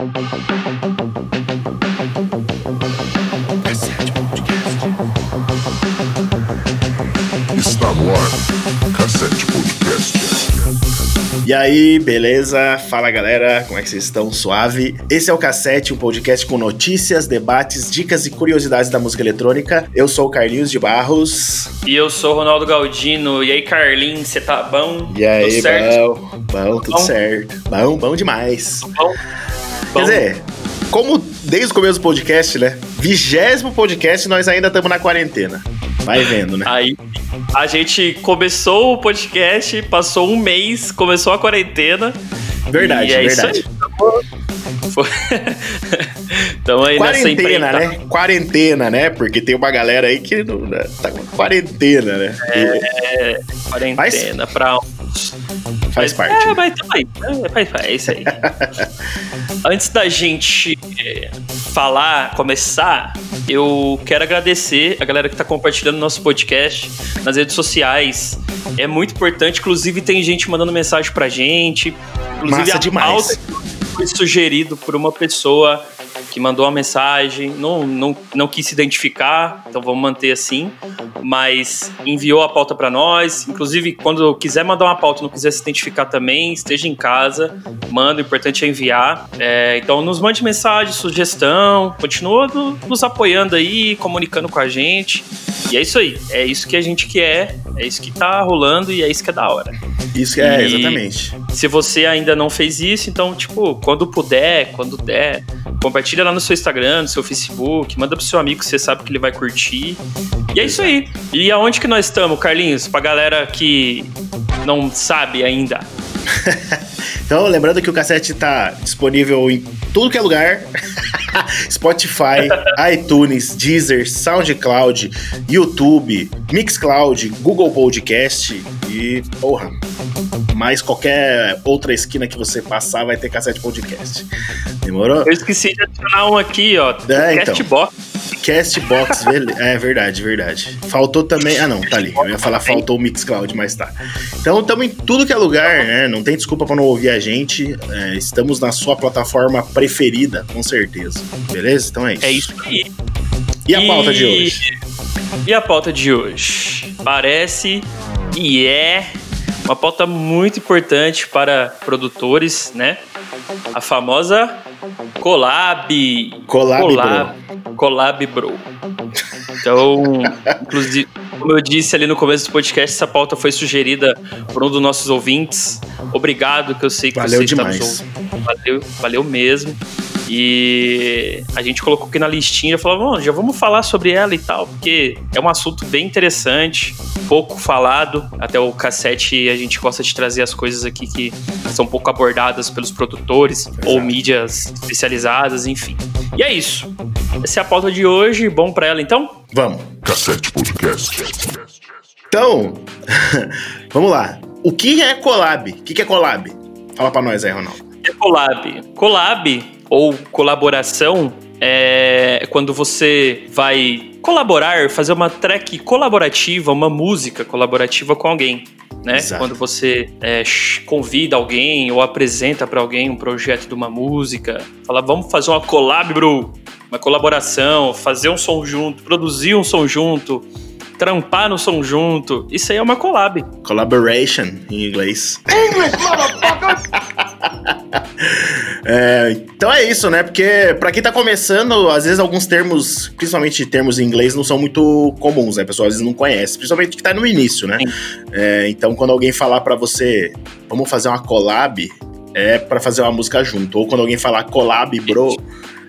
Está no ar, Cassete Podcast. E aí, beleza? Fala galera, como é que vocês estão? Suave? Esse é o Cassete, um podcast com notícias, debates, dicas e curiosidades da música eletrônica. Eu sou o Carlinhos de Barros. E eu sou o Ronaldo Galdino. E aí, Carlinhos, você tá bom? E aí, tudo certo? bom? Bom, tudo Bom? certo. Bom, bom demais. Bom? Quer Bom. dizer, como desde o começo do podcast, né? Vigésimo podcast, nós ainda estamos na quarentena. Vai vendo, né? Aí a gente começou o podcast, passou um mês, começou a quarentena. Verdade, é verdade. Isso aí. Nessa Quarentena, né? Quarentena, né? Porque tem uma galera aí que não, né? tá com quarentena, né? É, quarentena pra uns. Faz parte. É, né? mas tamo aí. É, faz- faz- é isso aí. Antes da gente é, falar, começar, eu quero agradecer a galera que tá compartilhando nosso podcast nas redes sociais. É muito importante. Inclusive, tem gente mandando mensagem pra gente. Inclusive, Massa a demais. pauta foi sugerido por uma pessoa que mandou uma mensagem, não, não, não quis se identificar, então vamos manter assim, mas enviou a pauta para nós. Inclusive, quando quiser mandar uma pauta não quiser se identificar também, esteja em casa, manda, o importante é enviar. É, então, nos mande mensagem, sugestão, continua no- nos apoiando aí, comunicando com a gente. E é isso aí, é isso que a gente quer, é isso que tá rolando e é isso que é da hora. Isso é, E- exatamente. Se você ainda não fez isso, então, tipo, quando puder, quando der, compartilha lá no seu Instagram, no seu Facebook, manda pro seu amigo que você sabe que ele vai curtir. E é isso aí. E aonde que nós estamos, Carlinhos? Pra galera que não sabe ainda. Então, lembrando que o cassete tá disponível em tudo que é lugar: Spotify, iTunes, Deezer, SoundCloud, YouTube, Mixcloud, Google Podcast e, porra, mais qualquer outra esquina que você passar vai ter cassete podcast. Demorou? Eu esqueci de adicionar um aqui, ó. É, então. Castbox. É verdade, verdade. Faltou também. Ah, não, tá ali. Eu ia falar faltou o Mixcloud, mas tá. Então estamos em tudo que é lugar, né? Não tem desculpa pra não ouvir a gente. É, estamos na sua plataforma preferida, com certeza. Beleza? Então é isso. É isso aí. E a pauta de hoje? E a pauta de hoje? Parece e é uma pauta muito importante para produtores, né? A famosa collab. Collab, collab, collab bro. Então, inclusive, como eu disse ali no começo do podcast, essa pauta foi sugerida por um dos nossos ouvintes. Obrigado, que eu sei que Valeu você está demais. nos ouvindo. Valeu, valeu mesmo. E a gente colocou aqui na listinha e falou, "Bom, já vamos falar sobre ela e tal, porque é um assunto bem interessante, pouco falado. Até o cassete a gente gosta de trazer as coisas aqui que são pouco abordadas pelos produtores ou mídias especializadas, enfim. E é isso. Essa é a pauta de hoje. Bom pra ela então? Vamos. Cassete Podcast. Então, vamos lá. O que é collab? O que que é collab? Fala pra nós aí, Ronaldo. É collab. Collab ou colaboração é quando você vai colaborar, fazer uma track colaborativa, uma música colaborativa com alguém. Né? Quando você é, convida alguém ou apresenta pra alguém um projeto de uma música, fala, vamos fazer uma collab, bro. Uma colaboração, fazer um som junto, produzir um som junto, trampar no som junto. Isso aí é uma collab. Collaboration em inglês. É, então é isso, né? Porque pra quem tá começando, às vezes alguns termos, principalmente termos em inglês, não são muito comuns, né? A pessoa às vezes não conhece, principalmente que tá no início, né? É, então quando alguém falar pra você, vamos fazer uma collab, é pra fazer uma música junto. Ou quando alguém falar collab, bro,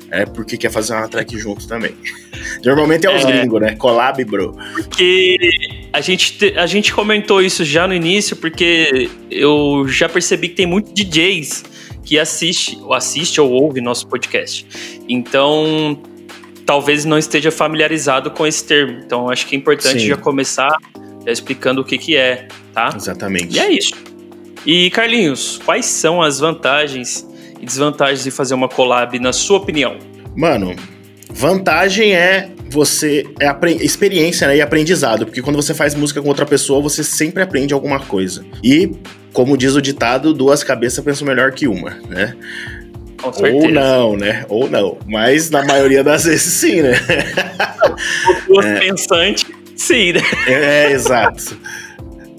é porque quer fazer uma track junto também. Normalmente é os É. gringos, né? Collab, bro. Porque a gente, te- a gente comentou isso já no início, porque eu já percebi que tem muitos DJs que assiste, ou assiste ou ouve nosso podcast. Então, talvez não esteja familiarizado com esse termo. Então, acho que é importante Sim. já começar já explicando o que, que é, tá? Exatamente. E é isso. E, Carlinhos, quais são as vantagens e desvantagens de fazer uma collab, na sua opinião? Mano, vantagem é você. É experiência né, e aprendizado. Porque quando você faz música com outra pessoa, você sempre aprende alguma coisa. E, como diz o ditado, duas cabeças pensam melhor que uma, né? Ou não, né? Ou não. Mas na maioria das vezes sim, né? Duas é. pensante, sim, né? É, exato.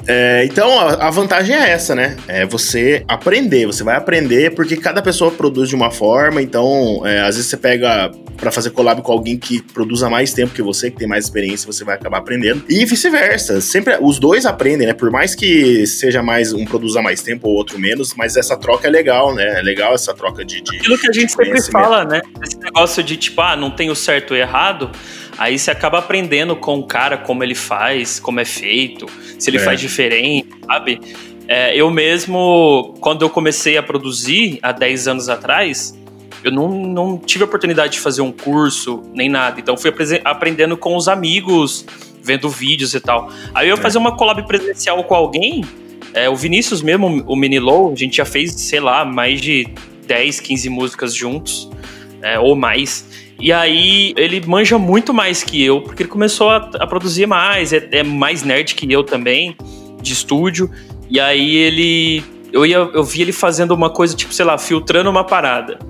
É, então, a, a, vantagem é essa, né? É você aprender. Você vai aprender porque cada pessoa produz de uma forma. Então, é, às vezes você pega para fazer collab com alguém que produza mais tempo que você, que tem mais experiência, você vai acabar aprendendo. E vice-versa. Sempre os dois aprendem, né? Por mais que seja mais um produza mais tempo ou outro menos, mas essa troca é legal, né? É legal essa troca de. de Aquilo que a gente sempre fala, né? Esse negócio de tipo, ah, não tem o certo ou errado. Aí você acaba aprendendo com o cara como ele faz, como é feito, se ele é. faz diferente, sabe? É, eu mesmo, quando eu comecei a produzir há 10 anos atrás, eu não, não tive a oportunidade de fazer um curso, nem nada. Então fui aprendendo com os amigos, vendo vídeos e tal. Aí eu ia é. fazer uma collab presencial com alguém, é, o Vinícius mesmo, o Minilo, a gente já fez, sei lá, mais de 10, 15 músicas juntos, é, ou mais. E aí ele manja muito mais que eu, porque ele começou a, a produzir mais, é, é, mais nerd que eu também, de estúdio. E aí ele. Eu, ia, eu vi ele fazendo uma coisa, tipo, sei lá, filtrando uma parada.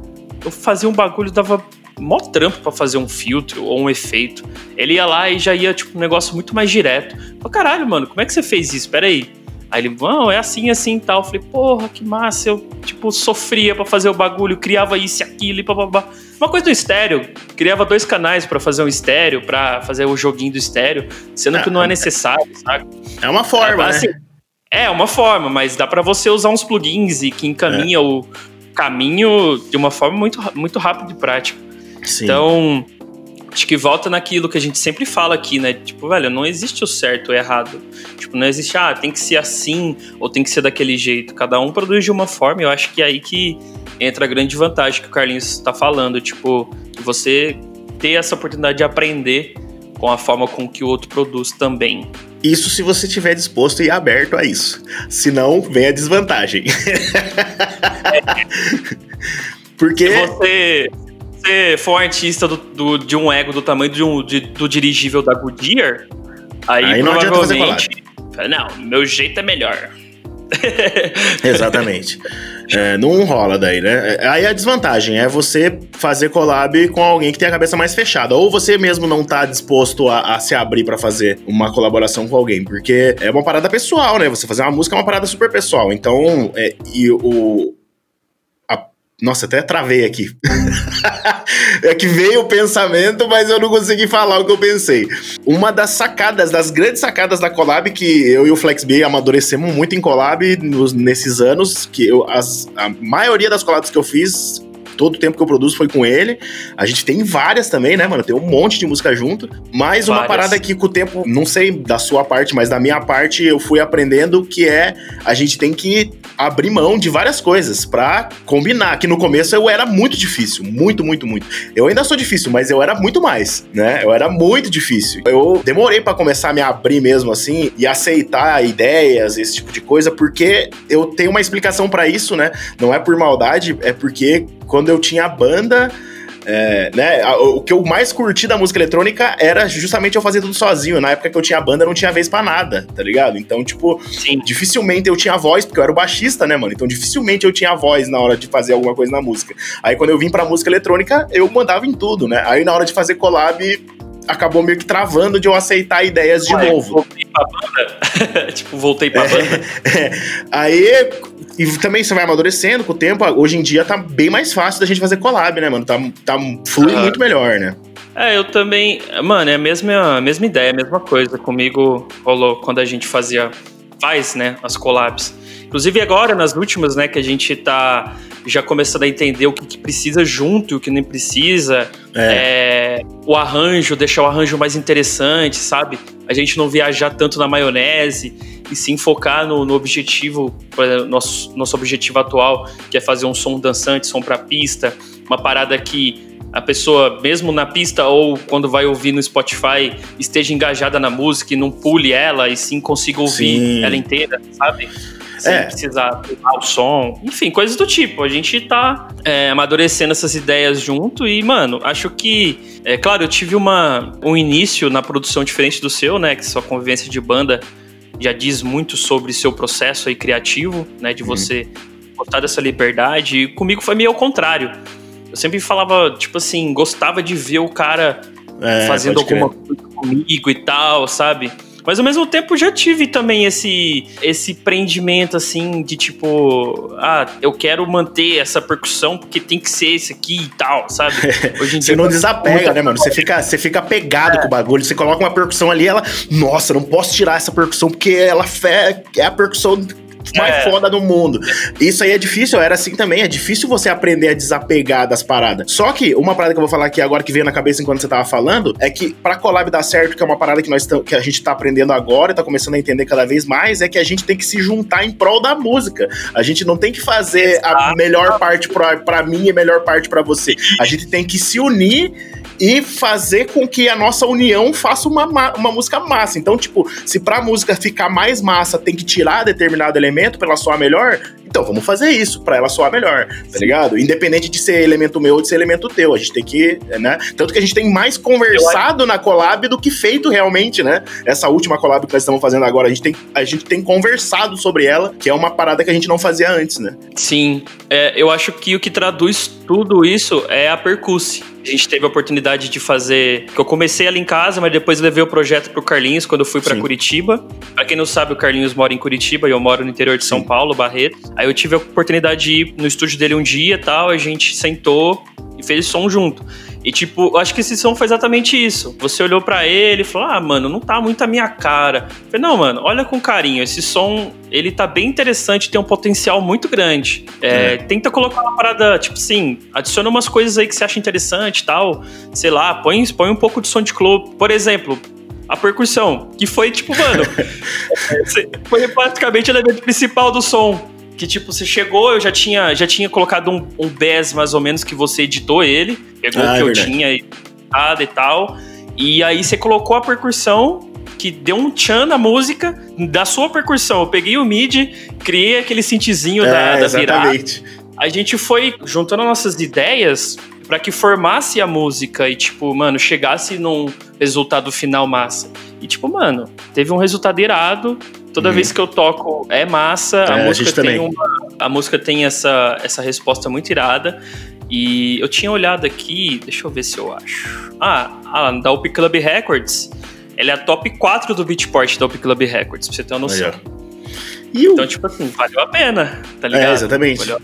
Eu fazia um bagulho, dava mó trampo pra fazer um filtro ou um efeito. Ele ia lá e já ia, tipo, um negócio muito mais direto. Falei, caralho, mano, como é que você fez isso? Pera aí. Aí ele, não, é assim, assim e tal. Eu falei, porra, que massa. Eu, tipo, sofria para fazer o bagulho, criava isso e aquilo e babá. Uma coisa do estéreo, criava dois canais para fazer um estéreo, para fazer o joguinho do estéreo, sendo é, que não é necessário, sabe? É uma forma, é, assim, né? É, uma forma, mas dá para você usar uns plugins e que encaminha é. o caminho de uma forma muito, muito rápida e prática. Sim. Então, acho que volta naquilo que a gente sempre fala aqui, né? Tipo, velho, não existe o certo ou errado. Tipo, não existe, ah, tem que ser assim ou tem que ser daquele jeito. Cada um produz de uma forma. Eu acho que é aí que entra a grande vantagem que o Carlinhos está falando. Tipo, você ter essa oportunidade de aprender com a forma com que o outro produz também. Isso se você estiver disposto e aberto a isso. Se não, vem a desvantagem. Porque. Se você, você for um artista do, do, de um ego do tamanho de um, de, do dirigível da Goodyear, aí, aí não provavelmente. Não, meu jeito é melhor. Exatamente. É, não rola daí, né? Aí a desvantagem é você fazer collab com alguém que tem a cabeça mais fechada. Ou você mesmo não tá disposto a, a se abrir para fazer uma colaboração com alguém. Porque é uma parada pessoal, né? Você fazer uma música é uma parada super pessoal. Então, é, e o, nossa, até travei aqui. é que veio o pensamento, mas eu não consegui falar o que eu pensei. Uma das sacadas, das grandes sacadas da collab, que eu e o FlexB amadurecemos muito em collab nos, nesses anos, que eu, as, a maioria das collabs que eu fiz todo o tempo que eu produzo foi com ele. A gente tem várias também, né, mano? Tem um monte de música junto. Mas uma parada que com o tempo, não sei da sua parte, mas da minha parte, eu fui aprendendo que é a gente tem que abrir mão de várias coisas para combinar. Que no começo eu era muito difícil, muito, muito, muito. Eu ainda sou difícil, mas eu era muito mais, né? Eu era muito difícil. Eu demorei para começar a me abrir mesmo assim e aceitar ideias, esse tipo de coisa, porque eu tenho uma explicação para isso, né? Não é por maldade, é porque quando eu tinha a banda, é, né, o que eu mais curti da música eletrônica era justamente eu fazer tudo sozinho. Na época que eu tinha banda, não tinha vez para nada, tá ligado? Então, tipo, Sim. dificilmente eu tinha voz, porque eu era o baixista, né, mano? Então, dificilmente eu tinha voz na hora de fazer alguma coisa na música. Aí, quando eu vim pra música eletrônica, eu mandava em tudo, né? Aí, na hora de fazer collab, acabou meio que travando de eu aceitar ideias de novo. Voltei pra banda? tipo, voltei pra é, banda. É. Aí, e também você vai amadurecendo com o tempo. Hoje em dia tá bem mais fácil da gente fazer collab, né, mano? Tá, tá flui muito melhor, né? É, eu também. Mano, é a mesma, a mesma ideia, a mesma coisa. Comigo rolou quando a gente fazia. Faz, né? As collabs. Inclusive agora, nas últimas, né, que a gente tá já começando a entender o que, que precisa junto e o que nem precisa. É. É, o arranjo, deixar o arranjo mais interessante, sabe? A gente não viajar tanto na maionese e sim focar no, no objetivo, exemplo, nosso, nosso objetivo atual, que é fazer um som dançante, som para pista, uma parada que a pessoa, mesmo na pista ou quando vai ouvir no Spotify, esteja engajada na música e não pule ela e sim consiga ouvir sim. ela inteira, sabe? sem é. precisar pegar o som. Enfim, coisas do tipo. A gente tá é, amadurecendo essas ideias junto e, mano, acho que. É claro, eu tive uma, um início na produção diferente do seu, né? Que sua convivência de banda já diz muito sobre seu processo aí criativo, né? De uhum. você gostar dessa liberdade. E comigo foi meio ao contrário. Eu sempre falava, tipo assim, gostava de ver o cara é, fazendo alguma coisa comigo e tal, sabe? Mas ao mesmo tempo já tive também esse esse prendimento assim de tipo, ah, eu quero manter essa percussão porque tem que ser esse aqui e tal, sabe? Hoje em dia você não desapega, né, mano? Você fica, você fica pegado é. com o bagulho, você coloca uma percussão ali, ela, nossa, não posso tirar essa percussão porque ela é a percussão mais é. foda do mundo. Isso aí é difícil, era assim também. É difícil você aprender a desapegar das paradas. Só que uma parada que eu vou falar aqui agora que veio na cabeça enquanto você tava falando é que pra collab dar certo, que é uma parada que nós que a gente tá aprendendo agora e tá começando a entender cada vez mais, é que a gente tem que se juntar em prol da música. A gente não tem que fazer a melhor parte pra, pra mim e a melhor parte para você. A gente tem que se unir e fazer com que a nossa união faça uma, uma música massa. Então, tipo, se pra música ficar mais massa tem que tirar determinado elemento pra ela soar melhor, então vamos fazer isso pra ela soar melhor, tá ligado? Independente de ser elemento meu ou de ser elemento teu. A gente tem que, né? Tanto que a gente tem mais conversado na collab do que feito realmente, né? Essa última collab que nós estamos fazendo agora, a gente tem, a gente tem conversado sobre ela, que é uma parada que a gente não fazia antes, né? Sim. É, eu acho que o que traduz tudo isso é a percusse. A gente teve a oportunidade de fazer. que eu comecei ali em casa, mas depois levei o projeto pro Carlinhos quando eu fui para Curitiba. Pra quem não sabe, o Carlinhos mora em Curitiba e eu moro no interior de São Sim. Paulo, Barreto. Aí eu tive a oportunidade de ir no estúdio dele um dia e tal, a gente sentou e fez som junto. E, tipo, acho que esse som foi exatamente isso. Você olhou para ele e falou: Ah, mano, não tá muito a minha cara. Eu falei, não, mano, olha com carinho. Esse som, ele tá bem interessante, tem um potencial muito grande. É, é. Tenta colocar uma parada, tipo assim, adiciona umas coisas aí que você acha interessante e tal. Sei lá, põe, põe um pouco de som de clube. Por exemplo, a percussão, que foi tipo, mano, foi praticamente o elemento principal do som que tipo, você chegou, eu já tinha, já tinha colocado um, um BES mais ou menos que você editou ele, pegou ah, o que é eu tinha editado e tal, e aí você colocou a percussão que deu um tchan na música da sua percussão. Eu peguei o MIDI, criei aquele synthzinho é, da, da virada. A gente foi juntando nossas ideias para que formasse a música e, tipo, mano, chegasse num resultado final massa. E, tipo, mano, teve um resultado irado. Toda uhum. vez que eu toco é massa, é, a música a tem uma, a música tem essa, essa resposta muito irada. E eu tinha olhado aqui, deixa eu ver se eu acho. Ah, a da UP Club Records, ela é a top 4 do Beatport da UP Club Records, pra você ter uma noção. E o... Então, tipo assim, valeu a pena, tá ligado? É, exatamente. Valeu...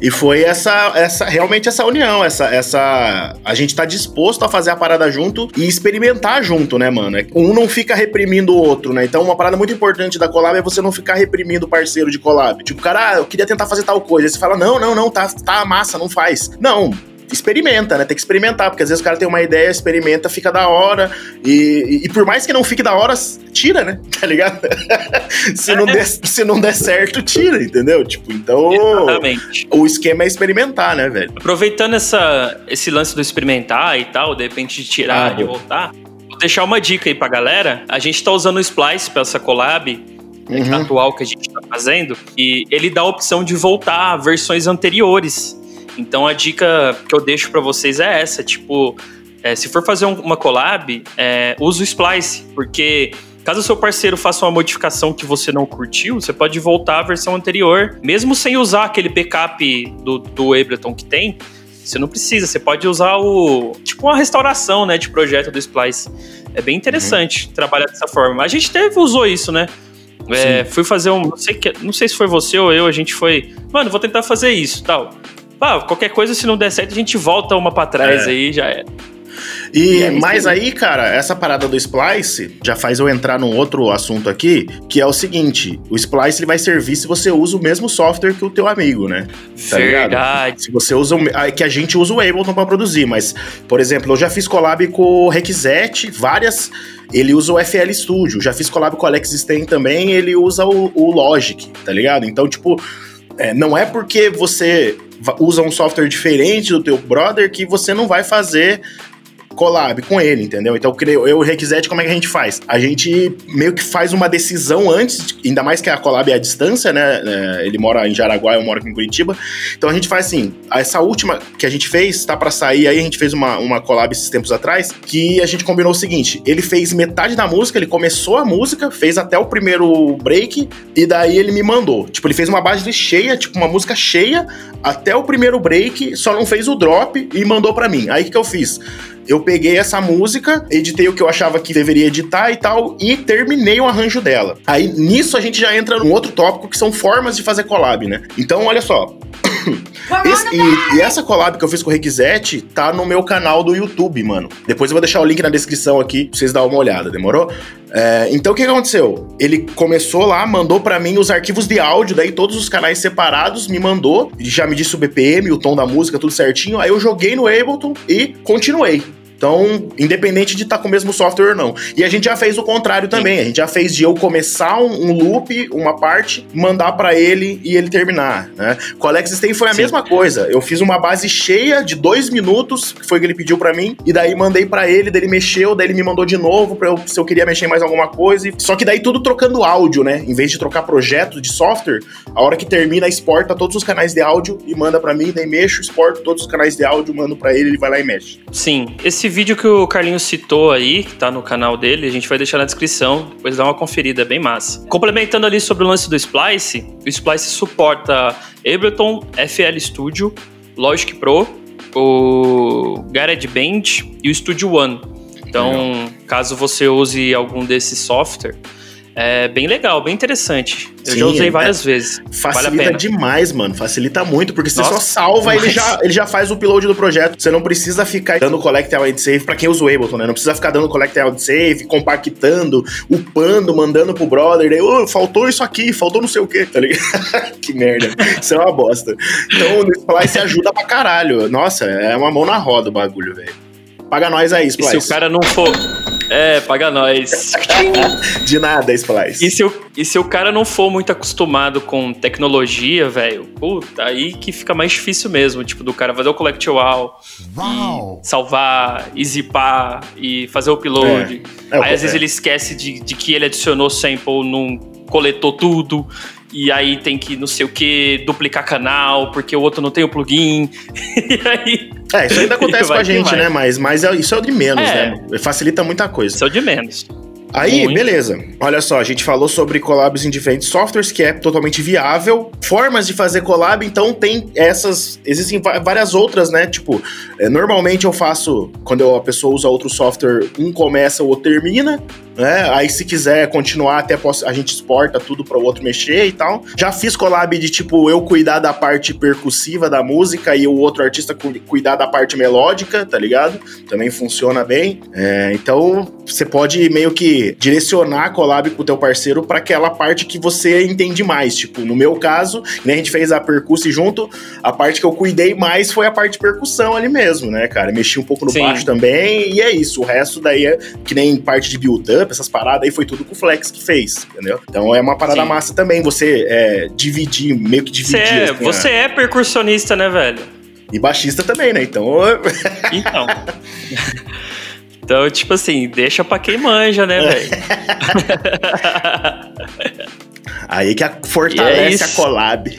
E foi essa, essa, realmente essa união, essa, essa. A gente tá disposto a fazer a parada junto e experimentar junto, né, mano? É, um não fica reprimindo o outro, né? Então, uma parada muito importante da collab é você não ficar reprimindo o parceiro de collab. Tipo, cara, ah, eu queria tentar fazer tal coisa. Aí você fala, não, não, não, tá, tá massa, não faz. Não, experimenta, né? Tem que experimentar, porque às vezes o cara tem uma ideia, experimenta, fica da hora. E, e, e por mais que não fique da hora, tira, né? Tá ligado? se, não der, se não der certo, tira, entendeu? Tipo, então. Exatamente. O esquema é experimentar, né, velho? Aproveitando essa, esse lance do experimentar e tal, de repente de tirar ah, e voltar, vou deixar uma dica aí pra galera. A gente tá usando o Splice pra essa collab. Uhum. atual que a gente tá fazendo, e ele dá a opção de voltar a versões anteriores então a dica que eu deixo para vocês é essa, tipo, é, se for fazer um, uma collab, é, use o Splice, porque caso o seu parceiro faça uma modificação que você não curtiu, você pode voltar à versão anterior, mesmo sem usar aquele backup do, do Ableton que tem. Você não precisa, você pode usar o. Tipo uma restauração, né? De projeto do Splice. É bem interessante uhum. trabalhar dessa forma. A gente teve, usou isso, né? É, fui fazer um. Não sei, não sei se foi você ou eu, a gente foi. Mano, vou tentar fazer isso tal. Ah, qualquer coisa, se não der certo, a gente volta uma para trás é. aí, já é. E, e mais aí, cara, essa parada do Splice já faz eu entrar num outro assunto aqui, que é o seguinte: o Splice ele vai servir se você usa o mesmo software que o teu amigo, né? Tá Verdade. Ligado? Se você usa. Que a gente usa o Ableton pra produzir, mas, por exemplo, eu já fiz collab com o Requisete, várias. Ele usa o FL Studio. Já fiz collab com o Alex Stein também, ele usa o, o Logic, tá ligado? Então, tipo. É, não é porque você usa um software diferente do teu brother que você não vai fazer collab com ele, entendeu? Então eu e o Requisete, como é que a gente faz? A gente meio que faz uma decisão antes, ainda mais que a collab é à distância, né? É, ele mora em Jaraguá, eu moro aqui em Curitiba. Então a gente faz assim, essa última que a gente fez, tá para sair aí, a gente fez uma, uma collab esses tempos atrás, que a gente combinou o seguinte, ele fez metade da música, ele começou a música, fez até o primeiro break, e daí ele me mandou. Tipo, ele fez uma base cheia, tipo, uma música cheia, até o primeiro break, só não fez o drop e mandou para mim. Aí o que, que eu fiz? Eu peguei essa música, editei o que eu achava que deveria editar e tal, e terminei o arranjo dela. Aí nisso a gente já entra num outro tópico que são formas de fazer collab, né? Então, olha só. Esse, e, e, essa collab que eu fiz com o Requisete tá no meu canal do YouTube, mano. Depois eu vou deixar o link na descrição aqui pra vocês darem uma olhada, demorou? É, então o que aconteceu? Ele começou lá, mandou para mim os arquivos de áudio, daí todos os canais separados, me mandou, já me disse o BPM, o tom da música, tudo certinho. Aí eu joguei no Ableton e continuei. Então, independente de estar tá com o mesmo software ou não. E a gente já fez o contrário também. Sim. A gente já fez de eu começar um, um loop, uma parte, mandar para ele e ele terminar. Né? Com o Alex Stein foi a Sim. mesma coisa. Eu fiz uma base cheia de dois minutos, que foi o que ele pediu para mim, e daí mandei para ele, daí ele mexeu, daí ele me mandou de novo pra eu, se eu queria mexer mais alguma coisa. Só que daí tudo trocando áudio, né? Em vez de trocar projeto de software, a hora que termina, exporta todos os canais de áudio e manda para mim, daí mexo, exporto todos os canais de áudio, mando para ele, ele vai lá e mexe. Sim, esse esse vídeo que o Carlinhos citou aí, que tá no canal dele, a gente vai deixar na descrição, depois dá uma conferida, é bem massa. Complementando ali sobre o lance do Splice, o Splice suporta Ableton, FL Studio, Logic Pro, o GarageBand e o Studio One. Então, caso você use algum desses software, é bem legal, bem interessante. Eu Sim, já usei várias é, vezes. Facilita vale demais, mano. Facilita muito, porque você Nossa, só salva, ele já, ele já faz o upload do projeto. Você não precisa ficar dando collect and save pra quem usa o Ableton, né? Não precisa ficar dando collect and save, compactando, upando, mandando pro brother. Daí, oh, faltou isso aqui, faltou não sei o que, tá ligado? que merda. Isso é uma bosta. Então o Splice ajuda pra caralho. Nossa, é uma mão na roda o bagulho, velho. Paga nós aí, Splice. E se o cara não for. É, paga nós. De nada, Splice. E se, o, e se o cara não for muito acostumado com tecnologia, velho, puta, aí que fica mais difícil mesmo. Tipo, do cara fazer o collect all, salvar, e zipar, e fazer o upload. É. É, aí às é. vezes ele esquece de, de que ele adicionou sample, não coletou tudo e aí tem que não sei o que, duplicar canal, porque o outro não tem o plugin. e aí. É, isso ainda acontece com a gente, né? Mas, mas é, isso é o de menos, é. né? Facilita muita coisa. Isso é o de menos. Aí, Muito. beleza. Olha só, a gente falou sobre collabs em diferentes softwares, que é totalmente viável. Formas de fazer collab, então tem essas. Existem várias outras, né? Tipo, é, normalmente eu faço, quando a pessoa usa outro software, um começa, o outro termina né? Aí se quiser continuar, até a gente exporta tudo para o outro mexer e tal. Já fiz collab de tipo eu cuidar da parte percussiva da música e o outro artista cuidar da parte melódica, tá ligado? Também funciona bem. É, então você pode meio que direcionar a collab com o teu parceiro para aquela parte que você entende mais. Tipo, no meu caso, né, a gente fez a percussão junto, a parte que eu cuidei mais foi a parte de percussão ali mesmo, né, cara? Mexi um pouco no Sim. baixo também e é isso. O resto daí é que nem parte de build-up essas paradas aí, foi tudo com o Flex que fez, entendeu? Então é uma parada Sim. massa também, você é, dividir, meio que dividir. Você é, assim, você é percussionista, né, velho? E baixista também, né? Então. Então. Então, tipo assim, deixa pra quem manja, né, velho? Aí que a fortalece é a collab.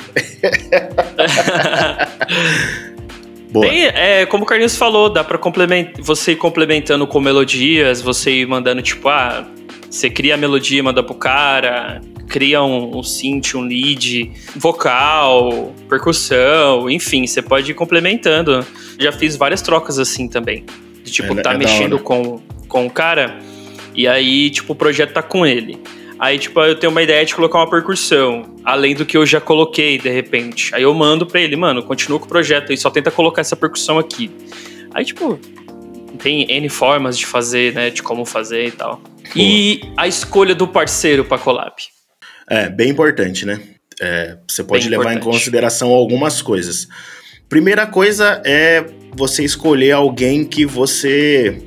Boa. É, como o Carlinhos falou, dá pra complement... você ir complementando com melodias, você ir mandando, tipo, ah, você cria a melodia, manda pro cara, cria um, um synth, um lead, vocal, percussão, enfim, você pode ir complementando. Já fiz várias trocas assim também. De, tipo, é, tá é mexendo com, com o cara, e aí, tipo, o projeto tá com ele. Aí, tipo, eu tenho uma ideia de colocar uma percussão, além do que eu já coloquei, de repente. Aí eu mando pra ele, mano, continua com o projeto aí, só tenta colocar essa percussão aqui. Aí, tipo, tem N formas de fazer, né, de como fazer e tal. Pô. E a escolha do parceiro pra collab. É, bem importante, né? É, você pode bem levar importante. em consideração algumas coisas. Primeira coisa é você escolher alguém que você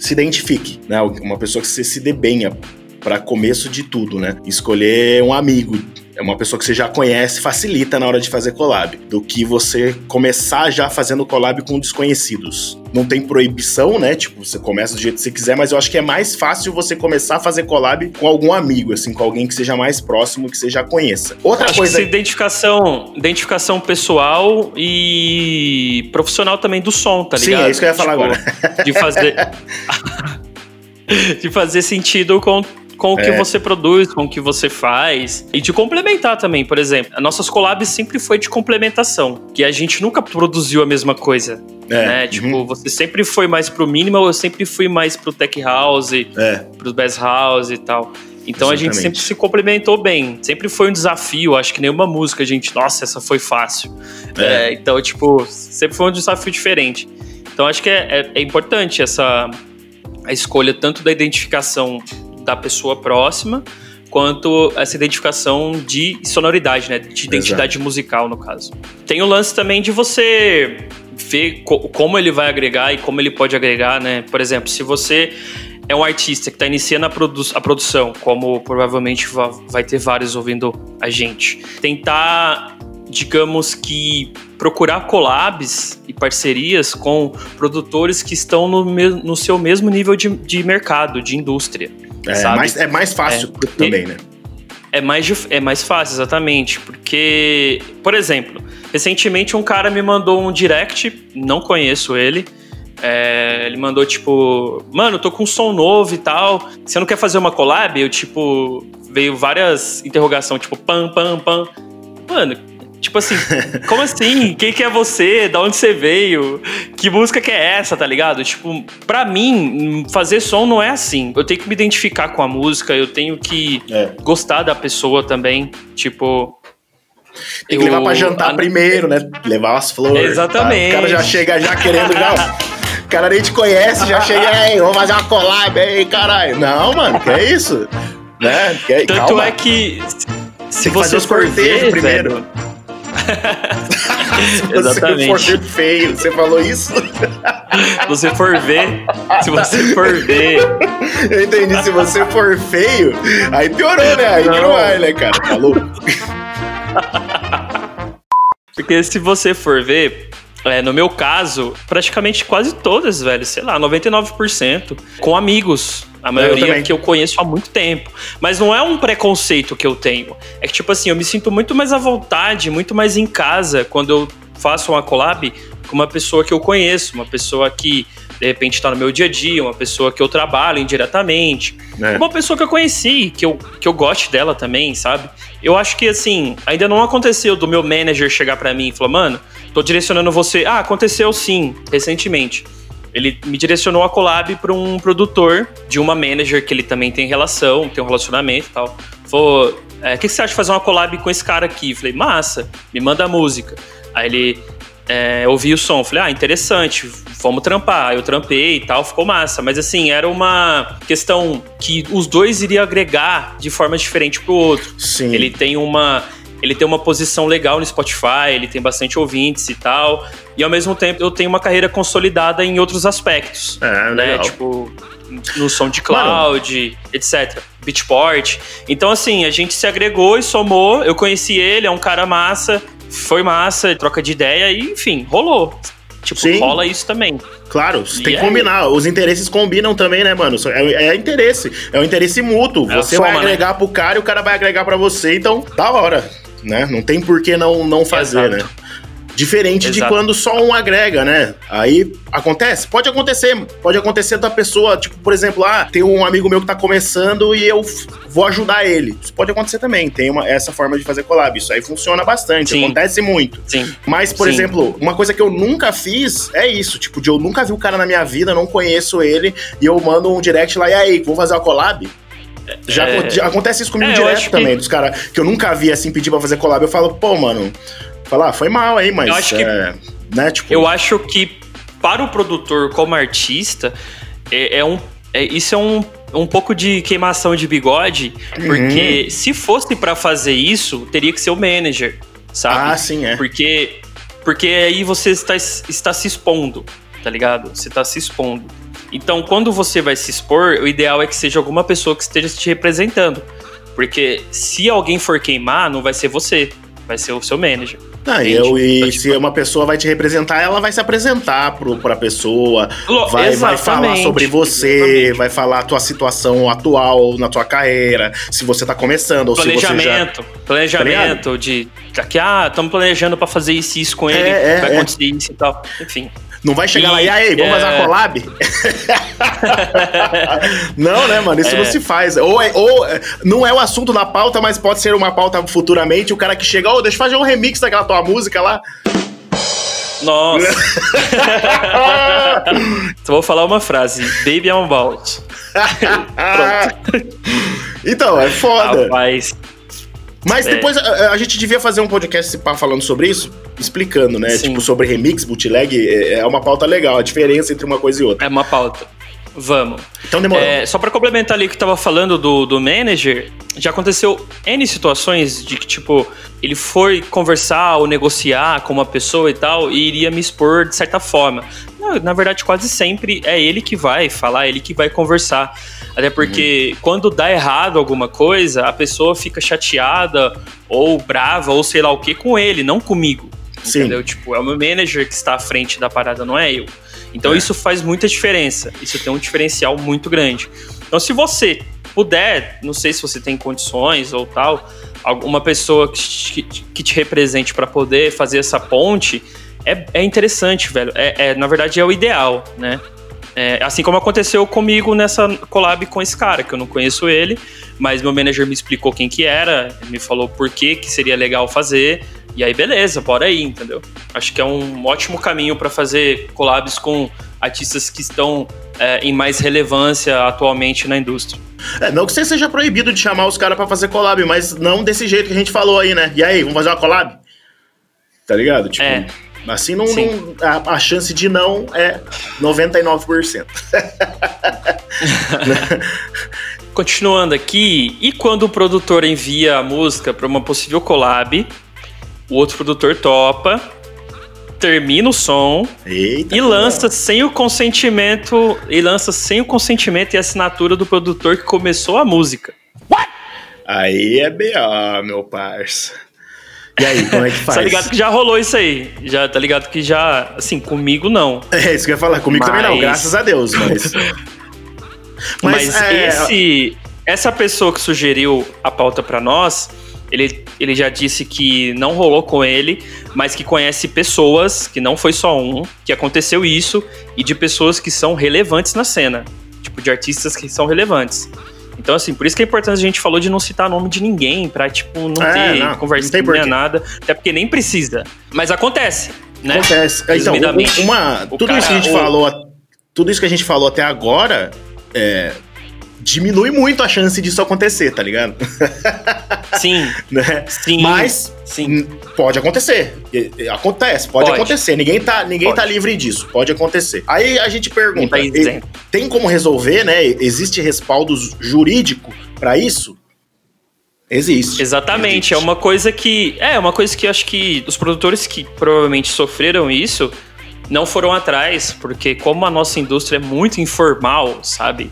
se identifique, né? Uma pessoa que você se dê bem para começo de tudo, né? Escolher um amigo. É uma pessoa que você já conhece, facilita na hora de fazer collab, do que você começar já fazendo collab com desconhecidos. Não tem proibição, né? Tipo, você começa do jeito que você quiser, mas eu acho que é mais fácil você começar a fazer collab com algum amigo, assim, com alguém que seja mais próximo, que você já conheça. Outra Acho coisa. que identificação, identificação pessoal e profissional também do som, tá Sim, ligado? é isso que eu ia falar agora. De fazer. de fazer sentido com com o que É. você produz, com o que você faz. E de complementar também, por exemplo. As nossas collabs sempre foi de complementação. Que a gente nunca produziu a mesma coisa. É, né? uhum. Tipo, você sempre foi mais pro minimal, eu sempre fui mais pro tech house, É, pros bass house e tal. Então a gente Exatamente. sempre se complementou bem. Sempre foi um desafio. Acho que nenhuma música a gente, nossa, essa foi fácil. É. É, então, tipo, sempre foi um desafio diferente. Então acho que é, é- é importante essa a escolha tanto da identificação da pessoa próxima quanto essa identificação de sonoridade, né? De identidade musical, no caso. Tem o lance também de você ver co- como ele vai agregar e como ele pode agregar, né? Por exemplo, se você é um artista que está iniciando a, produ- a produção, como provavelmente va- vai ter vários ouvindo a gente, tentar, digamos que, procurar collabs e parcerias com produtores que estão no, no seu mesmo nível de, de mercado, de indústria. É, mais, é mais fácil É. também, né? É mais, é mais fácil, exatamente. Porque, por exemplo, recentemente um cara me mandou um direct, não conheço ele. é, ele mandou tipo, mano, tô com um som novo e tal. Você não quer fazer uma collab? Eu, tipo, veio várias interrogações, tipo, pam, pam, pam. Mano, tipo assim, como assim? Quem que é você? Da onde você veio? Que música que é essa, tá ligado? Tipo, pra mim, fazer som não é assim. Eu tenho que me identificar com a música, eu tenho que É. gostar da pessoa também. Tipo. Tem que eu- levar pra jantar a- primeiro, né? Levar as flores. Exatamente. tá? O cara já chega já querendo já. O cara nem te conhece, já chega, ei, vamos fazer uma collab aí, caralho. Não, mano, que é isso? Né? Que, Tanto calma. é que. Se Tem que fazer você os for cortejos primeiro. velho, Se você exatamente. for ser feio, você falou isso? se você for ver, se você for ver, Eu entendi. Se você for feio, aí piorou, né? Aí que não Não. vai, né, cara? Falou. Porque se você for ver, é, no meu caso, praticamente quase todas, velho, sei lá, 99%, com amigos. A maioria que eu conheço há muito tempo. Mas não é um preconceito que eu tenho. É que, tipo assim, eu me sinto muito mais à vontade, muito mais em casa quando eu faço uma collab com uma pessoa que eu conheço, uma pessoa que, de repente, está no meu dia a dia, uma pessoa que eu trabalho indiretamente. É. Uma pessoa que eu conheci, que eu, que eu goste dela também, sabe? Eu acho que, assim, ainda não aconteceu do meu manager chegar pra mim e falar, mano, tô direcionando você. Ah, aconteceu sim, recentemente. Ele me direcionou a collab pra um produtor de uma manager que ele também tem relação, tem um relacionamento e tal. Falou, é, o que que você acha de fazer uma collab com esse cara aqui? Falei, massa, me manda a música. Aí ele é, ouvi o som, falei, ah, interessante, vamos trampar. Aí eu trampei e tal, ficou massa. Mas assim, era uma questão que os dois iriam agregar de forma diferente pro outro. Sim. Ele tem uma. Ele tem uma posição legal no Spotify, ele tem bastante ouvintes e tal. E ao mesmo tempo eu tenho uma carreira consolidada em outros aspectos. É, né? legal. Tipo, no som de cloud, etc. Beatport. Então, assim, a gente se agregou e somou. Eu conheci ele, é um cara massa. Foi massa, troca de ideia e, enfim, rolou. Tipo, Sim. rola isso também. Claro, tem que aí? combinar. Os interesses combinam também, né, mano? É, é interesse. É um interesse mútuo. É você soma, vai né? agregar pro cara e o cara vai agregar pra você. Então, da hora. Né? Não tem por que não, não fazer, Exato. né? Diferente de Exato. quando só um agrega, né? Aí acontece, pode acontecer, pode acontecer da pessoa, tipo, por exemplo, ah, tem um amigo meu que tá começando e eu vou ajudar ele. Isso pode acontecer também, tem uma, essa forma de fazer collab. Isso aí funciona bastante, Sim. acontece muito. Sim. Mas, por Sim. exemplo, uma coisa que eu nunca fiz é isso. Tipo, de eu nunca vi o cara na minha vida, não conheço ele, e eu mando um direct lá, e aí, vamos fazer uma collab? Já, É. já acontece isso comigo É, direto acho que- também, dos caras que eu nunca vi assim pedir pra fazer collab. Eu falo, pô, mano, falar, foi mal aí, mas. Eu acho que- é, né, tipo, Eu acho que para o produtor como artista, é, é um. é- isso é um, um pouco de queimação de bigode, Uhum. porque se fosse pra fazer isso, teria que ser o manager, sabe? Ah, sim, é. Porque, porque aí você está, está se expondo, tá ligado? Você está se expondo. Então, quando você vai se expor, o ideal é que seja alguma pessoa que esteja te representando. Porque se alguém for queimar, não vai ser você, vai ser o seu manager. Ah, eu, e Então, se tipo- uma pessoa vai te representar, ela vai se apresentar pro, pra pessoa, vai, vai falar sobre você, exatamente. vai falar a tua situação atual na tua carreira, se você tá começando ou se você já... Planejamento, planejamento de que ah, estamos planejando pra fazer isso e isso com ele, É, é, vai é. acontecer isso e tal. Enfim. Não vai chegar E- lá e aí, vamos fazer uma é. collab? não, né, mano? Isso É. não se faz. Ou, é- ou é, não é o assunto da pauta, mas pode ser uma pauta futuramente. O cara que chega, ô, deixa eu fazer um remix daquela tua música lá. Nossa. Então vou falar uma frase. Baby I'm about. então, é foda. Rapaz. Mas É. depois a, a gente devia fazer um podcast falando sobre isso, explicando, né? Sim. Tipo, sobre remix, bootleg, é, é uma pauta legal, a diferença entre uma coisa e outra. É uma pauta. Vamos. Então demorou. É, só pra complementar ali o que tava falando do, do manager, já aconteceu N situações de que, tipo, ele foi conversar ou negociar com uma pessoa e tal, e iria me expor de certa forma. Não, na verdade, quase sempre é ele que vai falar, ele que vai conversar. Até porque quando dá errado alguma coisa, a pessoa fica chateada ou brava ou sei lá o que com ele, não comigo. Sim. Entendeu? Tipo, é o meu manager que está à frente da parada, não é eu. Então É. isso faz muita diferença. Isso tem um diferencial muito grande. Então, se você puder, não sei se você tem condições ou tal, alguma pessoa que, te- que te represente para poder fazer essa ponte, é, é interessante, velho. É, é, na verdade, é o ideal, né? É, assim como aconteceu comigo nessa collab com esse cara, que eu não conheço ele, mas meu manager me explicou quem que era, me falou por que que seria legal fazer, e aí beleza, bora aí, entendeu? Acho que é um ótimo caminho para fazer collabs com artistas que estão é, em mais relevância atualmente na indústria. É, não que você seja proibido de chamar os caras pra fazer collab, mas não desse jeito que a gente falou aí, né? E aí, vamos fazer uma collab? Tá ligado? Tipo, É. assim não, não- a, a chance de não é 99%. Continuando aqui, e quando o produtor envia a música para uma possível collab, o outro produtor topa, termina o som Eita. e lança sem o consentimento e lança sem o consentimento e assinatura do produtor que começou a música. Aí é BA, meu parça. E aí, como é que faz? Tá ligado que já rolou isso aí? Já tá ligado que já, assim, comigo não. É isso que eu ia falar. Comigo também não, Mas- graças a Deus, mas. Mas, é, esse essa pessoa que sugeriu a pauta pra nós, ele, ele já disse que não rolou com ele, mas que conhece pessoas, que não foi só um, que aconteceu isso, e de pessoas que são relevantes na cena. Tipo, de artistas que são relevantes. Então, assim, por isso que é importante a gente falou de não citar nome de ninguém, pra, tipo, não É, ter não, não conversinha, tem porquê. nada. Até porque nem precisa. Mas acontece, né? Acontece. Então, uma, tudo isso que a cara- gente falou, tudo isso que a gente falou até agora, é, diminui muito a chance disso acontecer, tá ligado? Sim, Né? sim. Mas sim. pode acontecer. Acontece, pode, Pode. acontecer. Ninguém tá, ninguém Pode. tá livre disso. Pode acontecer. Aí a gente pergunta: tá tem como resolver, né? Existe respaldo jurídico pra isso? Existe. Exatamente, Existe. é uma coisa que. É, uma coisa que acho que os produtores que provavelmente sofreram isso não foram atrás, porque como a nossa indústria é muito informal, sabe?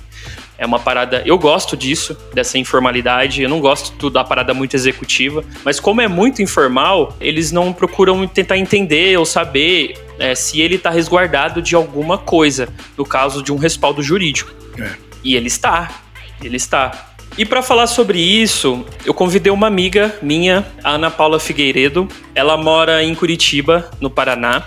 É uma parada. Eu gosto disso, dessa informalidade. Eu não gosto da parada muito executiva. Mas como é muito informal, eles não procuram tentar entender ou saber é, se ele está resguardado de alguma coisa, no caso de um respaldo jurídico. É. E ele está. Ele está. E para falar sobre isso, eu convidei uma amiga minha, a Ana Paula Figueiredo. Ela mora em Curitiba, no Paraná.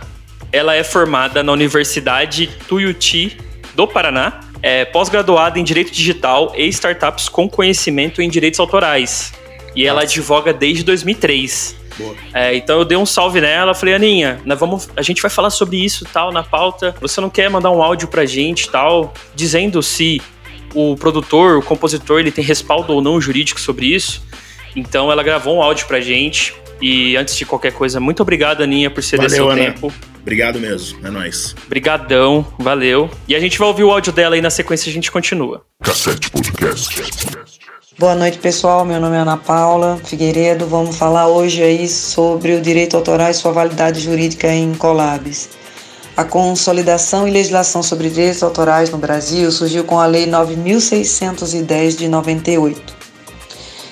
Ela é formada na Universidade Tuiuti do Paraná. É pós-graduada em Direito Digital e Startups com conhecimento em Direitos Autorais. E ela advoga desde 2003. Boa. É, então eu dei um salve nela, falei, Aninha, nós vamos, a gente vai falar sobre isso tal na pauta. Você não quer mandar um áudio pra gente tal, dizendo se o produtor, o compositor, ele tem respaldo ou não jurídico sobre isso? Então ela gravou um áudio pra gente. E antes de qualquer coisa, muito obrigado, Aninha, por ceder Valeu, seu Ana. tempo. Obrigado mesmo. É nóis. Brigadão, valeu. E a gente vai ouvir o áudio dela e na sequência a gente continua. Cassete Podcast. Boa noite, pessoal. Meu nome é Ana Paula Figueiredo. Vamos falar hoje aí sobre o direito autoral e sua validade jurídica em collabs. A consolidação e legislação sobre direitos autorais no Brasil surgiu com a Lei 9610 de 98,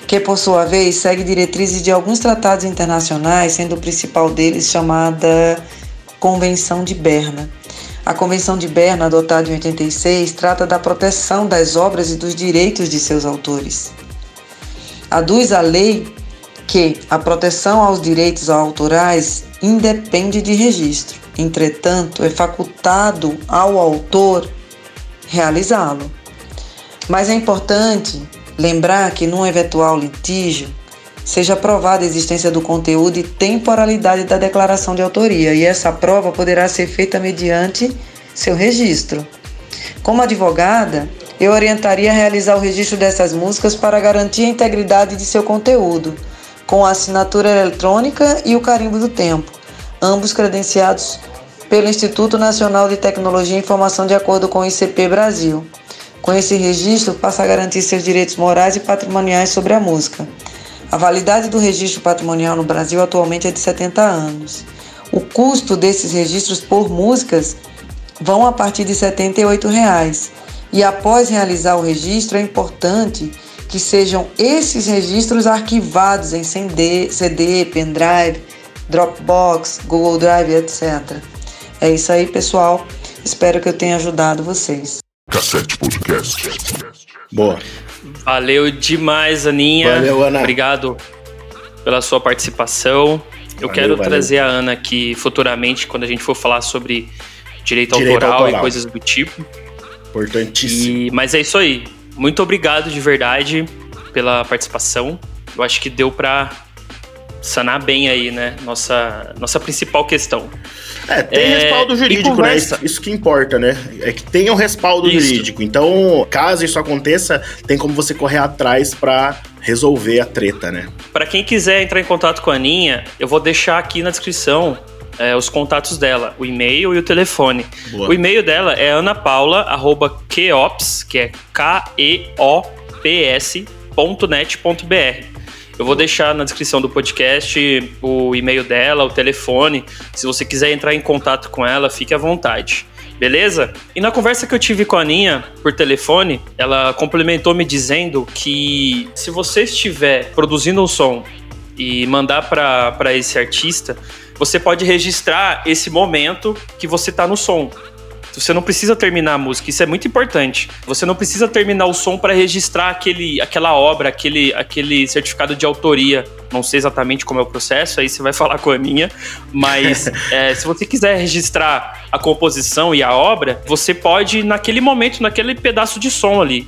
que por sua vez segue diretrizes de alguns tratados internacionais, sendo o principal deles chamada Convenção de Berna. A Convenção de Berna, adotada em 86, trata da proteção das obras e dos direitos de seus autores. Aduz a lei que a proteção aos direitos autorais independe de registro. Entretanto, é facultado ao autor realizá-lo. Mas é importante lembrar que num eventual litígio seja provada a existência do conteúdo e temporalidade da declaração de autoria, e essa prova poderá ser feita mediante seu registro. Como advogada, eu orientaria a realizar o registro dessas músicas para garantir a integridade de seu conteúdo, com a assinatura eletrônica e o carimbo do tempo, ambos credenciados pelo Instituto Nacional de Tecnologia e Informação de acordo com o ICP Brasil. Com esse registro, passa a garantir seus direitos morais e patrimoniais sobre a música. A validade do registro patrimonial no Brasil atualmente é de 70 anos. O custo desses registros por músicas vão a partir de 78 reais. E após realizar o registro, é importante que sejam esses registros arquivados em CD, CD pendrive, Dropbox, Google Drive, etc. É isso aí, pessoal. Espero que eu tenha ajudado vocês. Cassete Podcast. Boa. Valeu demais, Aninha. Valeu, Ana. Obrigado pela sua participação. Eu Valeu, quero valeu. trazer a Ana aqui futuramente, quando a gente for falar sobre direito, Direito autoral, autoral. e coisas do tipo. Importantíssimo. E, mas é isso aí. Muito obrigado de verdade pela participação. Eu acho que deu pra sanar bem aí, né? Nossa, nossa principal questão. É, tem É, respaldo e jurídico, né? Isso, isso que importa, né? É que tenha um respaldo Isso. jurídico. Então, caso isso aconteça, tem como você correr atrás pra resolver a treta, né? Para quem quiser entrar em contato com a Aninha, eu vou deixar aqui na descrição é, os contatos dela, o e-mail e o telefone. Boa. O e-mail dela é anapaula.keops, que é K-E-O-P-S.net.br. Eu vou deixar na descrição do podcast o e-mail dela, o telefone. Se você quiser entrar em contato com ela, fique à vontade. Beleza? E na conversa que eu tive com a Aninha por telefone, ela complementou me dizendo que se você estiver produzindo um som e mandar para esse artista, você pode registrar esse momento que você tá no som. Você não precisa terminar a música, isso é muito importante. Você não precisa terminar o som para registrar aquele, aquela obra, aquele, aquele certificado de autoria. Não sei exatamente como é o processo, aí você vai falar com a minha. Mas é, se você quiser registrar a composição e a obra, você pode naquele momento, naquele pedaço de som ali.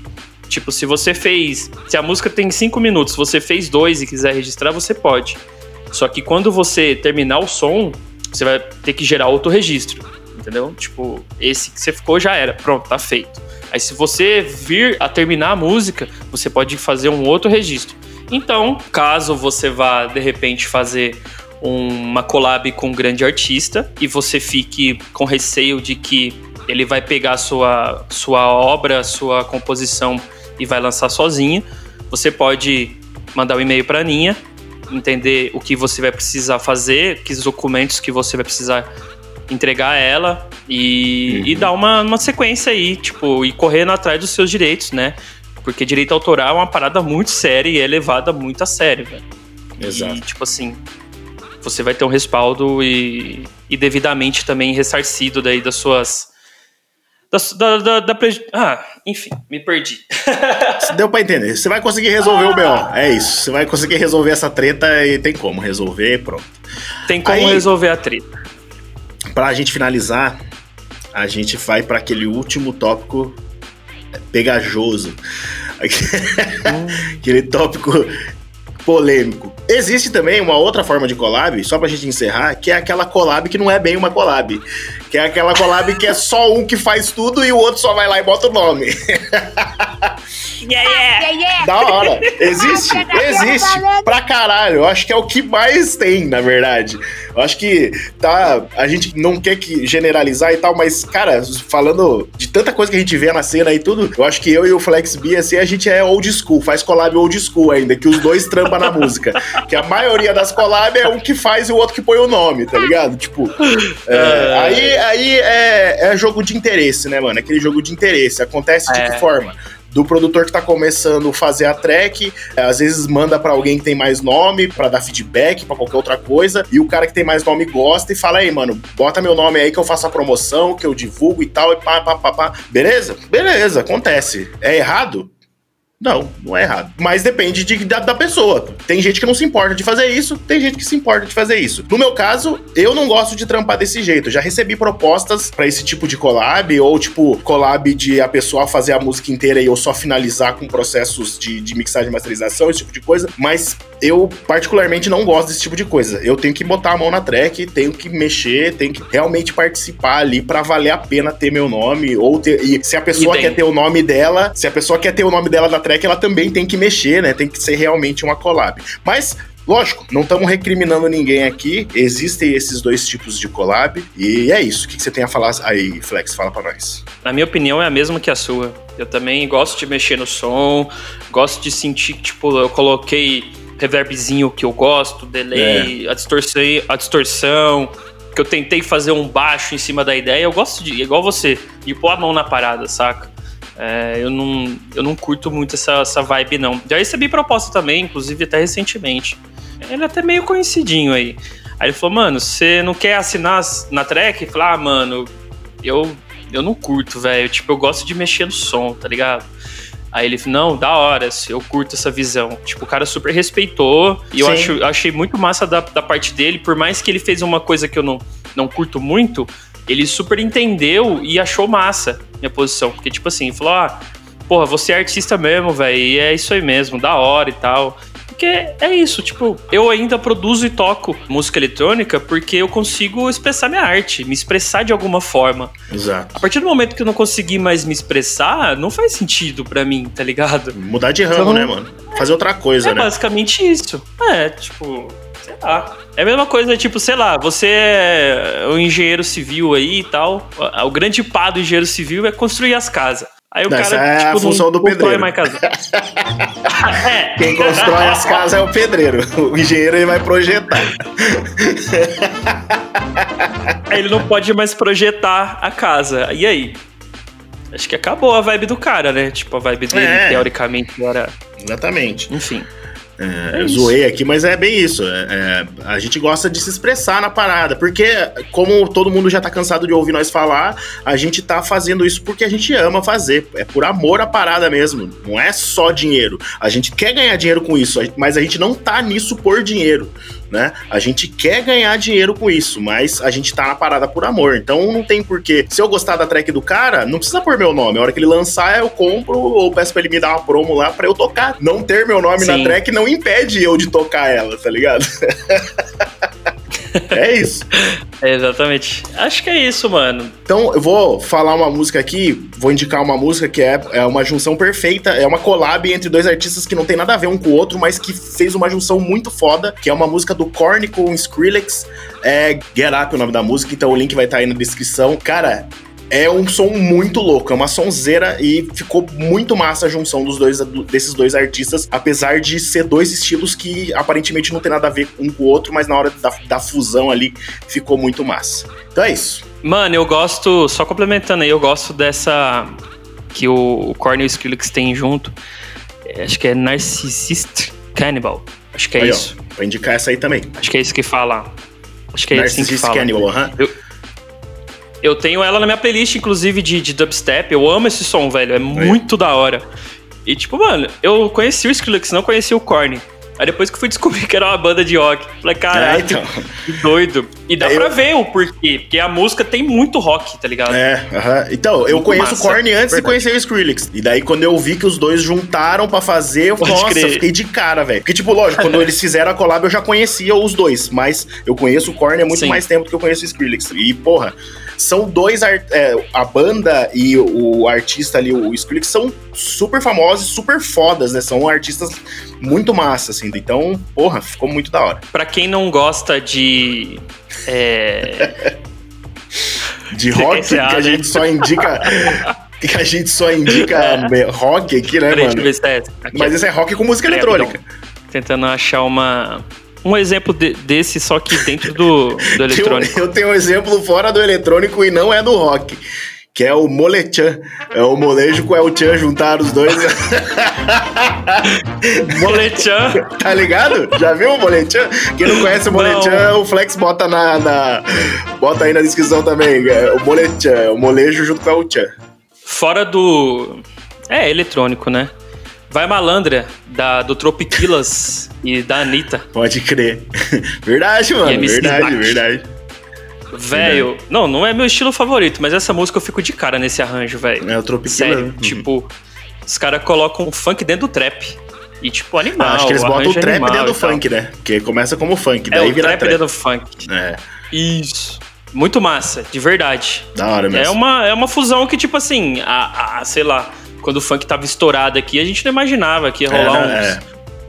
Tipo, se você fez. Se a música tem cinco minutos, você fez dois e quiser registrar, você pode. Só que quando você terminar o som, você vai ter que gerar outro registro. Entendeu? Tipo, esse que você ficou já era. Pronto, tá feito. Aí se você vir a terminar a música, você pode fazer um outro registro. Então, caso você vá de repente fazer uma collab com um grande artista e você fique com receio de que ele vai pegar sua, sua obra, sua composição e vai lançar sozinho, você pode mandar um e-mail para a Aninha, entender o que você vai precisar fazer, que documentos que você vai precisar entregar ela e, Uhum. e dar uma, uma sequência aí, tipo, e correndo atrás dos seus direitos, né? Porque direito autoral é uma parada muito séria e é levada muito a sério, velho. Exato. E, tipo assim, você vai ter um respaldo e, e devidamente também ressarcido daí das suas. Da, da, da preju- Ah, enfim, me perdi. Deu pra entender. Você vai conseguir resolver o BO. É isso. Você vai conseguir resolver essa treta e tem como resolver, pronto. Tem como Aí- resolver a treta. Pra gente finalizar, a gente vai pra aquele último tópico pegajoso. aquele tópico polêmico. Existe também uma outra forma de collab, só pra gente encerrar, que é aquela collab que não é bem uma collab. Que é aquela collab que é só um que faz tudo e o outro só vai lá e bota o nome. Yeah, yeah! Da hora. Existe? Existe. Pra caralho. Eu acho que é o que mais tem, na verdade. Eu acho que tá. A gente não quer que generalizar e tal, mas, cara, falando de tanta coisa que a gente vê na cena e tudo, eu acho que eu e o Flex B, assim, a gente é old school, faz collab old school ainda, que os dois trampam na música. Que a maioria das collab é um que faz e o outro que põe o nome, tá ligado? Tipo. é, aí aí é, é jogo de interesse, né, mano? Aquele jogo de interesse. Acontece de É. que forma? Do produtor que tá começando fazer a track, às vezes manda para alguém que tem mais nome, para dar feedback, para qualquer outra coisa, e o cara que tem mais nome gosta e fala: aí, mano, bota meu nome aí que eu faço a promoção, que eu divulgo e tal, e pá, pá, pá, pá. Beleza? Beleza, acontece. É errado? Não, não é errado. Mas depende de, da, da, pessoa. Tem gente que não se importa de fazer isso, tem gente que se importa de fazer isso. No meu caso, eu não gosto de trampar desse jeito. Já recebi propostas para esse tipo de collab, ou tipo, collab de a pessoa fazer a música inteira e eu só finalizar com processos de, de mixagem e masterização, esse tipo de coisa. Mas eu, particularmente, não gosto desse tipo de coisa. Eu tenho que botar a mão na track, tenho que mexer, tenho que realmente participar ali para valer a pena ter meu nome, ou ter. E se a pessoa quer ter o nome dela, se a pessoa quer ter o nome dela na track, ela também tem que mexer, né? Tem que ser realmente uma collab. Mas Lógico, não estamos recriminando ninguém aqui. Existem esses dois tipos de collab. E é isso. O que você tem a falar aí, Flex? Fala para nós. Na minha opinião, é a mesma que a sua. Eu também gosto de mexer no som, gosto de sentir que, tipo, eu coloquei reverbzinho que eu gosto, delay, é. a, distorção, a distorção, que eu tentei fazer um baixo em cima da ideia. Eu gosto de, igual você, de pôr a mão na parada, saca? É, eu, não, eu não curto muito essa, essa vibe, não. Já recebi proposta também, inclusive até recentemente. Ele é até meio conhecidinho aí. Aí ele falou, mano, você não quer assinar na track? Eu falei, ah, mano, eu, eu não curto, velho. Tipo, eu gosto de mexer no som, tá ligado? Aí ele falou, não, da hora, eu curto essa visão. Tipo, o cara super respeitou. E eu acho, achei muito massa da, da parte dele, por mais que ele fez uma coisa que eu não, não curto muito, ele super entendeu e achou massa minha posição. Porque, tipo assim, falou: ah, porra, você é artista mesmo, velho, e é isso aí mesmo, da hora e tal. Porque é isso, tipo, eu ainda produzo e toco música eletrônica porque eu consigo expressar minha arte, me expressar de alguma forma. Exato. A partir do momento que eu não conseguir mais me expressar, não faz sentido para mim, tá ligado? Mudar de ramo, então, né, mano? Fazer outra coisa, é né? É basicamente isso. É, tipo, sei lá. É a mesma coisa, tipo, sei lá, você é um engenheiro civil aí e tal. O grande pá do engenheiro civil é construir as casas. Aí o Essa cara, é tipo, a função do pedreiro. mais casa. é. Quem constrói as casas é o pedreiro. O engenheiro ele vai projetar. ele não pode mais projetar a casa. E aí? Acho que acabou a vibe do cara, né? Tipo, a vibe dele, é. teoricamente, era. Exatamente. Enfim. É, é zoei aqui, mas é bem isso. É, é, a gente gosta de se expressar na parada, porque, como todo mundo já tá cansado de ouvir nós falar, a gente tá fazendo isso porque a gente ama fazer. É por amor à parada mesmo. Não é só dinheiro. A gente quer ganhar dinheiro com isso, mas a gente não tá nisso por dinheiro né? A gente quer ganhar dinheiro com isso, mas a gente tá na parada por amor. Então não tem porquê. Se eu gostar da track do cara, não precisa pôr meu nome. A hora que ele lançar, eu compro ou peço pra ele me dar uma promo lá pra eu tocar. Não ter meu nome Sim. na track não impede eu de tocar ela, tá ligado? É isso. É exatamente. Acho que é isso, mano. Então, eu vou falar uma música aqui, vou indicar uma música que é, é uma junção perfeita, é uma collab entre dois artistas que não tem nada a ver um com o outro, mas que fez uma junção muito foda, que é uma música do Korn com Skrillex, é Get Up o nome da música, então o link vai estar aí na descrição. Cara, é um som muito louco, é uma sonzeira e ficou muito massa a junção dos dois, desses dois artistas, apesar de ser dois estilos que aparentemente não tem nada a ver um com o outro, mas na hora da, da fusão ali ficou muito massa. Então é isso. Mano, eu gosto, só complementando aí, eu gosto dessa que o, o Korn e o Skrillex tem junto. É, acho que é Narcissist Cannibal. Acho que é aí, isso. Ó, pra indicar essa aí também. Acho que é isso que fala. Acho que é Narcissist assim que fala. Cannibal, aham. Eu tenho ela na minha playlist, inclusive, de, de dubstep. Eu amo esse som, velho. É muito da hora. E, tipo, mano, eu conheci o Skrillex, não conheci o Korn. Aí depois que fui descobrir que era uma banda de rock, falei, caralho, é, então. que doido. E dá é, pra eu... ver o porquê, porque a música tem muito rock, tá ligado? É, uh -huh. então, eu conheço massa. o Korn antes de conhecer o Skrillex. E daí quando eu vi que os dois juntaram para fazer, eu, nossa, crer. fiquei de cara, velho. Porque, tipo, lógico, quando eles fizeram a collab eu já conhecia os dois, mas eu conheço o Korn há muito Sim. mais tempo do que eu conheço o Skrillex. E, porra, são dois. É, a banda e o artista ali, o Skrillex, são super famosos, super fodas, né? São artistas muito massa, assim. Então, porra, ficou muito da hora. Pra quem não gosta de. É... de rock, que a gente só indica. que a gente só indica é. rock aqui, né, mano? Aqui, Mas esse é rock com música eletrônica. Tentando achar uma um exemplo de, desse, só que dentro do, do eletrônico. Eu, eu, tenho um exemplo fora do eletrônico e não é do rock. que é o Molechan. É o molejo com o Chan, juntaram os dois. Molechan. tá ligado? Já viu o Molechan? Quem não conhece o Molechan, o Flex bota na, na, Bota aí na descrição também. É, o Molechan, o molejo junto com o Chan. Fora do. É eletrônico, né? Vai Malandra, da, do Tropiquilas e da Anitta. Pode crer. Verdade, mano. Verdade, verdade. Velho, não, não é meu estilo favorito, mas essa música eu fico de cara nesse arranjo, velho. É o Tropiquilas. Sério, uhum. tipo, os caras colocam o funk dentro do trap. E tipo, animal. Ah, acho que eles botam o trap dentro do funk, né? Porque começa como funk, daí é, vira trap. trap dentro do funk. É. Isso. Muito massa, de verdade. Da hora mesmo. É uma, é uma fusão que, tipo assim, a, a sei lá, quando o funk tava estourado aqui, a gente não imaginava que ia rolar é, uns, é.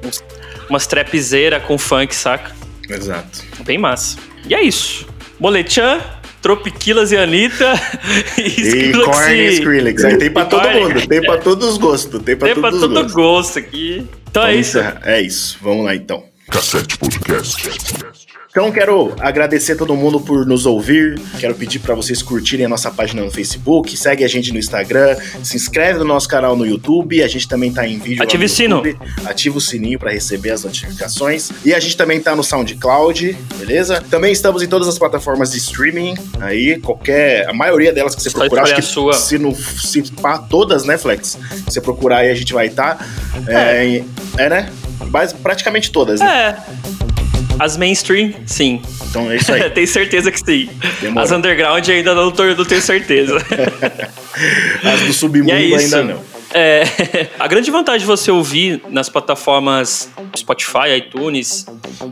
uns, umas trapzeiras com funk, saca? Exato. Bem massa. E é isso. Molechan, Tropiquilas e Anitta. e, e Korn e Skrillex. Aí tem pra todo mundo, tem pra todos os gostos. Tem pra, tem pra todo gostos. gosto aqui. Então é isso. É isso. Vamos lá então. Cassete Podcast. Então quero agradecer a todo mundo por nos ouvir. Quero pedir para vocês curtirem a nossa página no Facebook, segue a gente no Instagram, se inscreve no nosso canal no YouTube. A gente também tá em vídeo. Ative o sino. Ativa o sininho para receber as notificações. E a gente também tá no SoundCloud, beleza? Também estamos em todas as plataformas de streaming. Aí qualquer, a maioria delas que você procurar, acho que sua. se não se pá, todas, né, Flex? Se você procurar aí a gente vai estar. Tá. É. é, é né? Mas praticamente todas. Né? É. As mainstream, sim. Então é isso aí. tenho certeza que sim. Demorou. As underground ainda não, não tenho certeza. As do submundo é ainda não. É, a grande vantagem de você ouvir nas plataformas Spotify, iTunes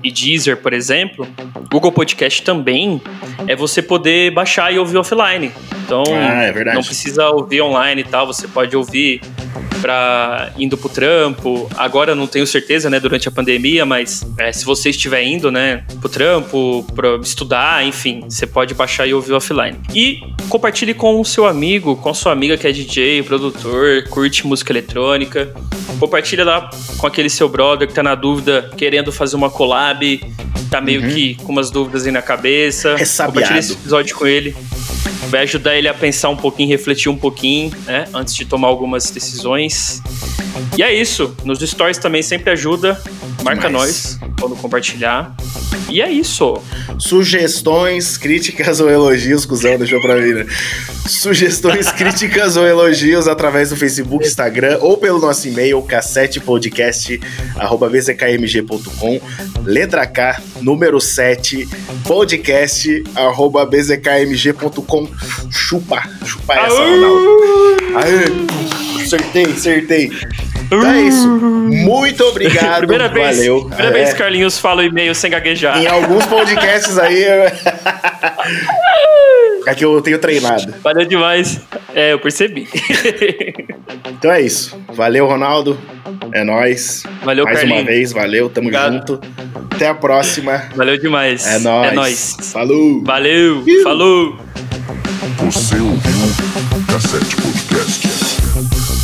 e Deezer, por exemplo, Google Podcast também, é você poder baixar e ouvir offline. Então, ah, é não precisa ouvir online e tal, você pode ouvir para indo pro trampo. Agora não tenho certeza, né, durante a pandemia, mas é, se você estiver indo, né, pro trampo, para estudar, enfim, você pode baixar e ouvir offline. E compartilhe com o seu amigo, com sua amiga que é DJ, produtor, curte música eletrônica. Compartilha lá com aquele seu brother que tá na dúvida, querendo fazer uma collab, tá meio uhum. que com umas dúvidas aí na cabeça. Ressabiado. Compartilha esse episódio com ele. Vai ajudar ele a pensar um pouquinho, refletir um pouquinho, né? Antes de tomar algumas decisões. E é isso. Nos stories também sempre ajuda. Marca Demais. nós quando compartilhar. E é isso. Sugestões, críticas ou elogios, cuzão, deixou pra mim, né? Sugestões, críticas ou elogios através do Facebook, Instagram ou pelo nosso e-mail, cassetepodcast.bzkmg.com. Letra K, número 7, podcast, arroba bzkmg.com. Chupa, chupa essa, Ronaldo. Aê, acertei, acertei. Então é isso. Muito obrigado. primeira vez, valeu. Primeira é. vez que Carlinhos fala o e-mail sem gaguejar. Em alguns podcasts aí. é que eu tenho treinado. Valeu demais. É, eu percebi. então é isso. Valeu, Ronaldo. É nóis. Valeu, Mais Carlinhos. uma vez, valeu. Tamo Obrigado. junto. Até a próxima. Valeu demais. É nóis. É nóis. Falou. Valeu. Falou. Você ouviu Cassete Podcast.